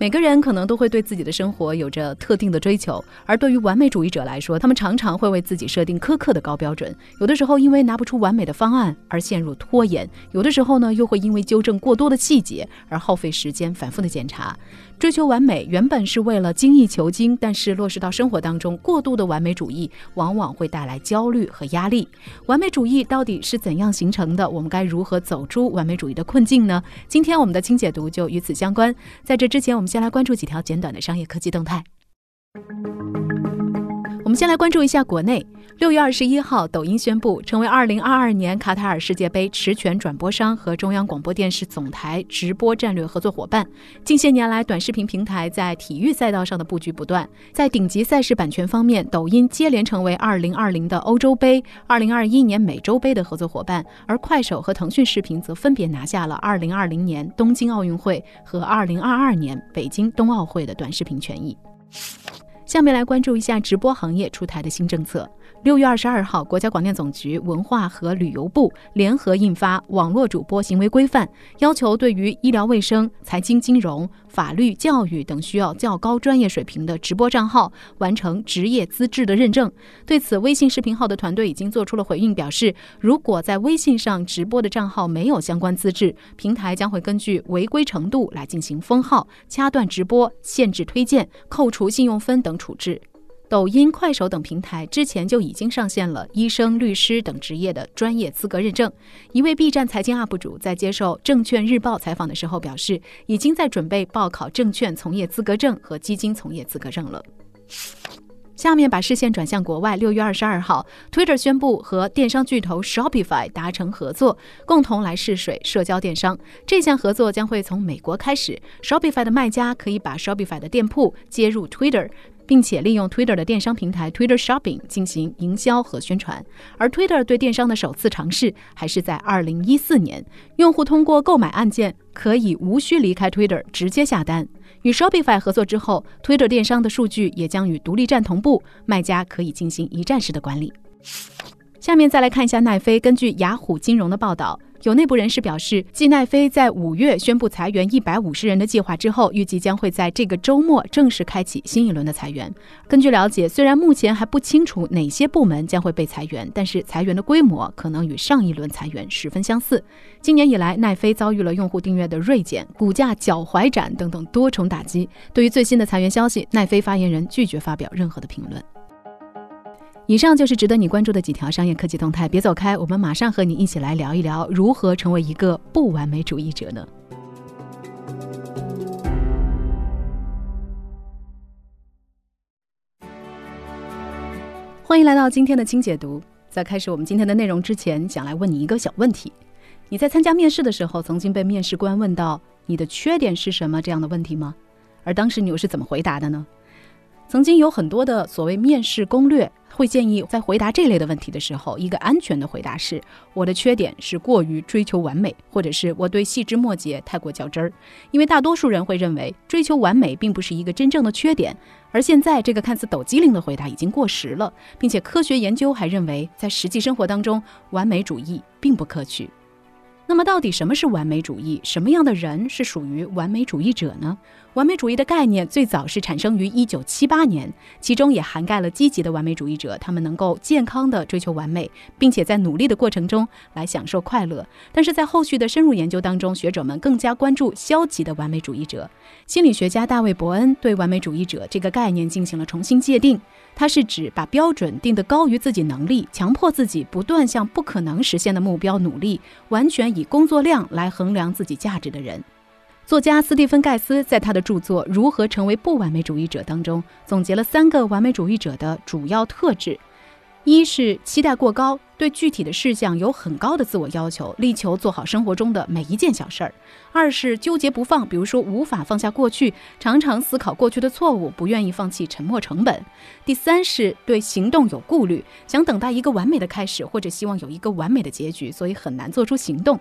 每个人可能都会对自己的生活有着特定的追求，而对于完美主义者来说，他们常常会为自己设定苛刻的高标准。有的时候因为拿不出完美的方案而陷入拖延；有的时候呢，又会因为纠正过多的细节而耗费时间反复的检查。追求完美原本是为了精益求精，但是落实到生活当中，过度的完美主义往往会带来焦虑和压力。完美主义到底是怎样形成的？我们该如何走出完美主义的困境呢？今天我们的清解读就与此相关。在这之前，我们先来关注几条简短的商业科技动态。我们先来关注一下国内。六月二十一号，抖音宣布成为二零二二年卡塔尔世界杯持权转播商和中央广播电视总台直播战略合作伙伴。近些年来，短视频平台在体育赛道上的布局不断。在顶级赛事版权方面，抖音接连成为二零二零的欧洲杯、二零二一年美洲杯的合作伙伴，而快手和腾讯视频则分别拿下了二零二零年东京奥运会和二零二二年北京冬奥会的短视频权益。下面来关注一下直播行业出台的新政策。六月二十二号，国家广电总局、文化和旅游部联合印发《网络主播行为规范》，要求对于医疗卫生、财经金融、法律、教育等需要较高专业水平的直播账号完成职业资质的认证。对此，微信视频号的团队已经做出了回应，表示如果在微信上直播的账号没有相关资质，平台将会根据违规程度来进行封号、掐断直播、限制推荐、扣除信用分等处置。抖音、快手等平台之前就已经上线了医生、律师等职业的专业资格认证。一位 B 站财经 UP 主在接受证券日报采访的时候表示，已经在准备报考证券从业资格证和基金从业资格证了。下面把视线转向国外。六月二十二号，Twitter 宣布和电商巨头 Shopify 达成合作，共同来试水社交电商。这项合作将会从美国开始，Shopify 的卖家可以把 Shopify 的店铺接入 Twitter。并且利用 Twitter 的电商平台 Twitter Shopping 进行营销和宣传，而 Twitter 对电商的首次尝试还是在2014年，用户通过购买按键可以无需离开 Twitter 直接下单。与 Shopify 合作之后，Twitter 电商的数据也将与独立站同步，卖家可以进行一站式的管理。下面再来看一下奈飞，根据雅虎金融的报道。有内部人士表示，继奈飞在五月宣布裁员一百五十人的计划之后，预计将会在这个周末正式开启新一轮的裁员。根据了解，虽然目前还不清楚哪些部门将会被裁员，但是裁员的规模可能与上一轮裁员十分相似。今年以来，奈飞遭遇了用户订阅的锐减、股价脚踝斩等等多重打击。对于最新的裁员消息，奈飞发言人拒绝发表任何的评论。以上就是值得你关注的几条商业科技动态，别走开，我们马上和你一起来聊一聊如何成为一个不完美主义者呢？欢迎来到今天的轻解读。在开始我们今天的内容之前，想来问你一个小问题：你在参加面试的时候，曾经被面试官问到你的缺点是什么这样的问题吗？而当时你又是怎么回答的呢？曾经有很多的所谓面试攻略。会建议在回答这类的问题的时候，一个安全的回答是：我的缺点是过于追求完美，或者是我对细枝末节太过较真儿。因为大多数人会认为追求完美并不是一个真正的缺点，而现在这个看似抖机灵的回答已经过时了，并且科学研究还认为，在实际生活当中，完美主义并不可取。那么，到底什么是完美主义？什么样的人是属于完美主义者呢？完美主义的概念最早是产生于一九七八年，其中也涵盖了积极的完美主义者，他们能够健康的追求完美，并且在努力的过程中来享受快乐。但是在后续的深入研究当中，学者们更加关注消极的完美主义者。心理学家大卫·伯恩对完美主义者这个概念进行了重新界定，它是指把标准定得高于自己能力，强迫自己不断向不可能实现的目标努力，完全以工作量来衡量自己价值的人。作家斯蒂芬·盖斯在他的著作《如何成为不完美主义者》当中，总结了三个完美主义者的主要特质：一是期待过高，对具体的事项有很高的自我要求，力求做好生活中的每一件小事儿；二是纠结不放，比如说无法放下过去，常常思考过去的错误，不愿意放弃沉没成本；第三是对行动有顾虑，想等待一个完美的开始，或者希望有一个完美的结局，所以很难做出行动。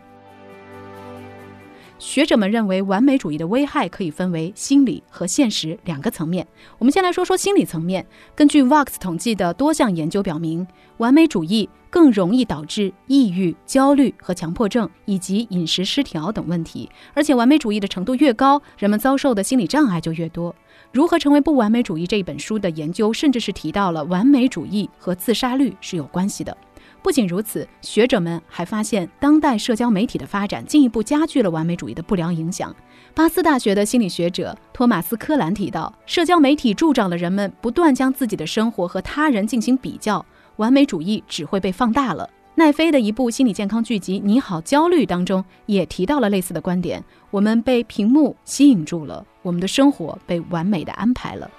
学者们认为，完美主义的危害可以分为心理和现实两个层面。我们先来说说心理层面。根据 Vox 统计的多项研究表明，完美主义更容易导致抑郁、焦虑和强迫症，以及饮食失调等问题。而且，完美主义的程度越高，人们遭受的心理障碍就越多。如何成为不完美主义这一本书的研究，甚至是提到了完美主义和自杀率是有关系的。不仅如此，学者们还发现，当代社交媒体的发展进一步加剧了完美主义的不良影响。巴斯大学的心理学者托马斯·科兰提到，社交媒体助长了人们不断将自己的生活和他人进行比较，完美主义只会被放大了。奈飞的一部心理健康剧集《你好，焦虑》当中也提到了类似的观点：我们被屏幕吸引住了，我们的生活被完美的安排了。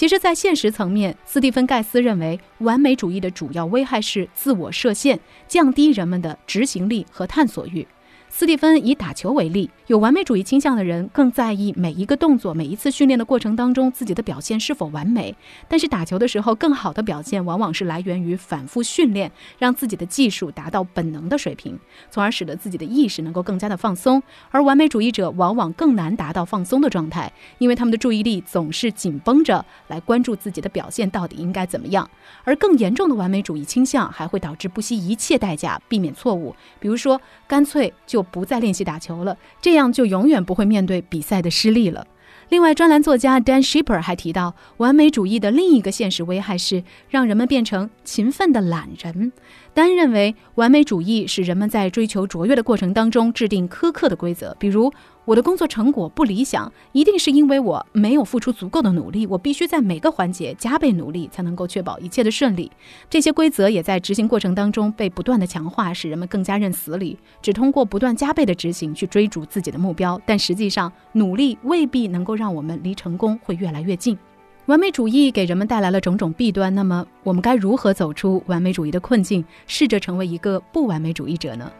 其实，在现实层面，斯蒂芬·盖斯认为，完美主义的主要危害是自我设限，降低人们的执行力和探索欲。斯蒂芬以打球为例，有完美主义倾向的人更在意每一个动作、每一次训练的过程当中自己的表现是否完美。但是打球的时候，更好的表现往往是来源于反复训练，让自己的技术达到本能的水平，从而使得自己的意识能够更加的放松。而完美主义者往往更难达到放松的状态，因为他们的注意力总是紧绷着来关注自己的表现到底应该怎么样。而更严重的完美主义倾向还会导致不惜一切代价避免错误，比如说干脆就。不再练习打球了，这样就永远不会面对比赛的失利了。另外，专栏作家 Dan Shipper 还提到，完美主义的另一个现实危害是让人们变成勤奋的懒人。丹认为，完美主义使人们在追求卓越的过程当中制定苛刻的规则，比如。我的工作成果不理想，一定是因为我没有付出足够的努力。我必须在每个环节加倍努力，才能够确保一切的顺利。这些规则也在执行过程当中被不断的强化，使人们更加认死理，只通过不断加倍的执行去追逐自己的目标。但实际上，努力未必能够让我们离成功会越来越近。完美主义给人们带来了种种弊端，那么我们该如何走出完美主义的困境，试着成为一个不完美主义者呢？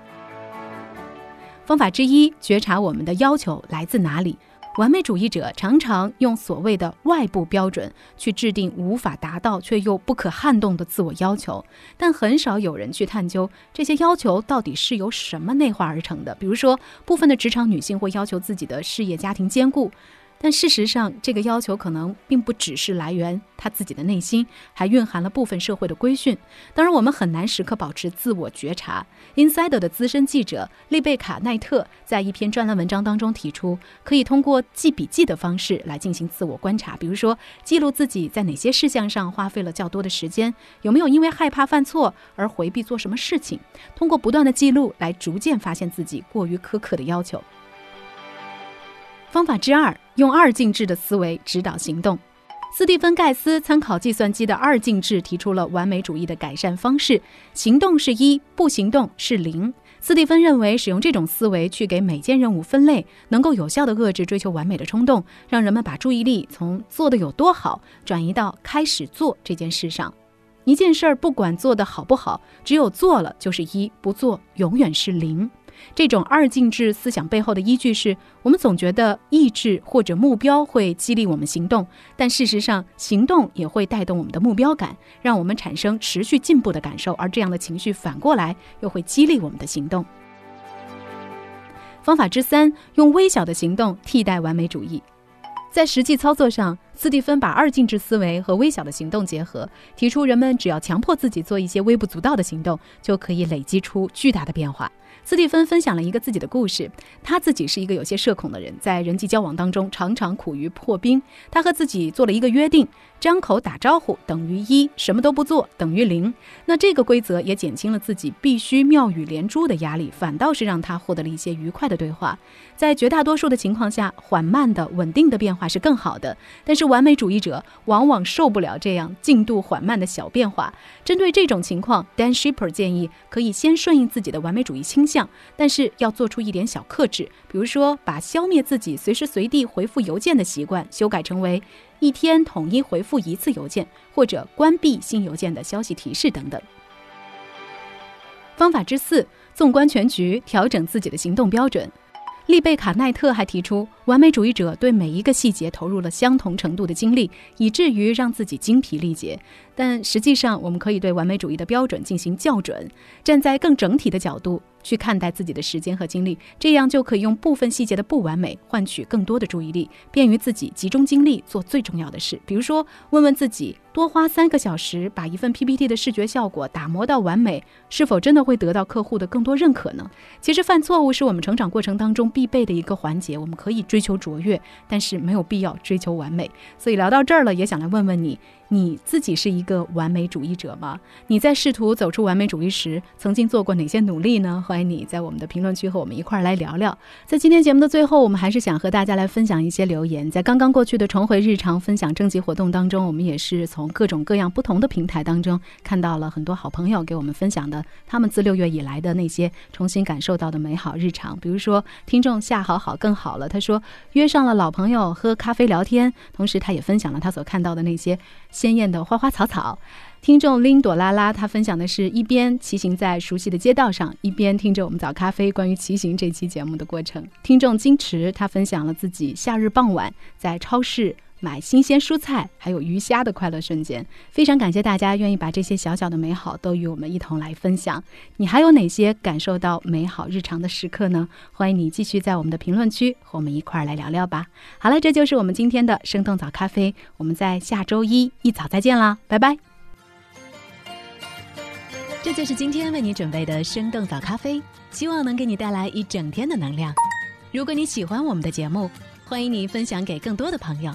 方法之一，觉察我们的要求来自哪里。完美主义者常常用所谓的外部标准去制定无法达到却又不可撼动的自我要求，但很少有人去探究这些要求到底是由什么内化而成的。比如说，部分的职场女性会要求自己的事业家庭兼顾。但事实上，这个要求可能并不只是来源他自己的内心，还蕴含了部分社会的规训。当然，我们很难时刻保持自我觉察。Insider 的资深记者丽贝卡·奈特在一篇专栏文章当中提出，可以通过记笔记的方式来进行自我观察，比如说记录自己在哪些事项上花费了较多的时间，有没有因为害怕犯错而回避做什么事情。通过不断的记录来逐渐发现自己过于苛刻的要求。方法之二，用二进制的思维指导行动。斯蒂芬·盖斯参考计算机的二进制，提出了完美主义的改善方式：行动是一，不行动是零。斯蒂芬认为，使用这种思维去给每件任务分类，能够有效地遏制追求完美的冲动，让人们把注意力从做得有多好转移到开始做这件事上。一件事儿不管做得好不好，只有做了就是一，不做永远是零。这种二进制思想背后的依据是，我们总觉得意志或者目标会激励我们行动，但事实上，行动也会带动我们的目标感，让我们产生持续进步的感受，而这样的情绪反过来又会激励我们的行动。方法之三，用微小的行动替代完美主义。在实际操作上，斯蒂芬把二进制思维和微小的行动结合，提出人们只要强迫自己做一些微不足道的行动，就可以累积出巨大的变化。斯蒂芬分享了一个自己的故事。他自己是一个有些社恐的人，在人际交往当中常常苦于破冰。他和自己做了一个约定：张口打招呼等于一，什么都不做等于零。那这个规则也减轻了自己必须妙语连珠的压力，反倒是让他获得了一些愉快的对话。在绝大多数的情况下，缓慢的、稳定的变化是更好的。但是完美主义者往往受不了这样进度缓慢的小变化。针对这种情况，Dan Shipper 建议可以先顺应自己的完美主义倾向。但是要做出一点小克制，比如说把消灭自己随时随地回复邮件的习惯修改成为一天统一回复一次邮件，或者关闭新邮件的消息提示等等。方法之四：纵观全局，调整自己的行动标准。利贝卡奈特还提出，完美主义者对每一个细节投入了相同程度的精力，以至于让自己精疲力竭。但实际上，我们可以对完美主义的标准进行校准，站在更整体的角度。去看待自己的时间和精力，这样就可以用部分细节的不完美换取更多的注意力，便于自己集中精力做最重要的事。比如说，问问自己，多花三个小时把一份 PPT 的视觉效果打磨到完美，是否真的会得到客户的更多认可呢？其实，犯错误是我们成长过程当中必备的一个环节。我们可以追求卓越，但是没有必要追求完美。所以聊到这儿了，也想来问问你。你自己是一个完美主义者吗？你在试图走出完美主义时，曾经做过哪些努力呢？欢迎你在我们的评论区和我们一块儿来聊聊。在今天节目的最后，我们还是想和大家来分享一些留言。在刚刚过去的重回日常分享征集活动当中，我们也是从各种各样不同的平台当中看到了很多好朋友给我们分享的他们自六月以来的那些重新感受到的美好日常。比如说，听众夏好好更好了，他说约上了老朋友喝咖啡聊天，同时他也分享了他所看到的那些。鲜艳的花花草草，听众林朵拉拉，她分享的是一边骑行在熟悉的街道上，一边听着我们早咖啡关于骑行这期节目的过程。听众金池，他分享了自己夏日傍晚在超市。买新鲜蔬菜，还有鱼虾的快乐瞬间，非常感谢大家愿意把这些小小的美好都与我们一同来分享。你还有哪些感受到美好日常的时刻呢？欢迎你继续在我们的评论区和我们一块儿来聊聊吧。好了，这就是我们今天的生动早咖啡，我们在下周一一早再见啦，拜拜。这就是今天为你准备的生动早咖啡，希望能给你带来一整天的能量。如果你喜欢我们的节目，欢迎你分享给更多的朋友。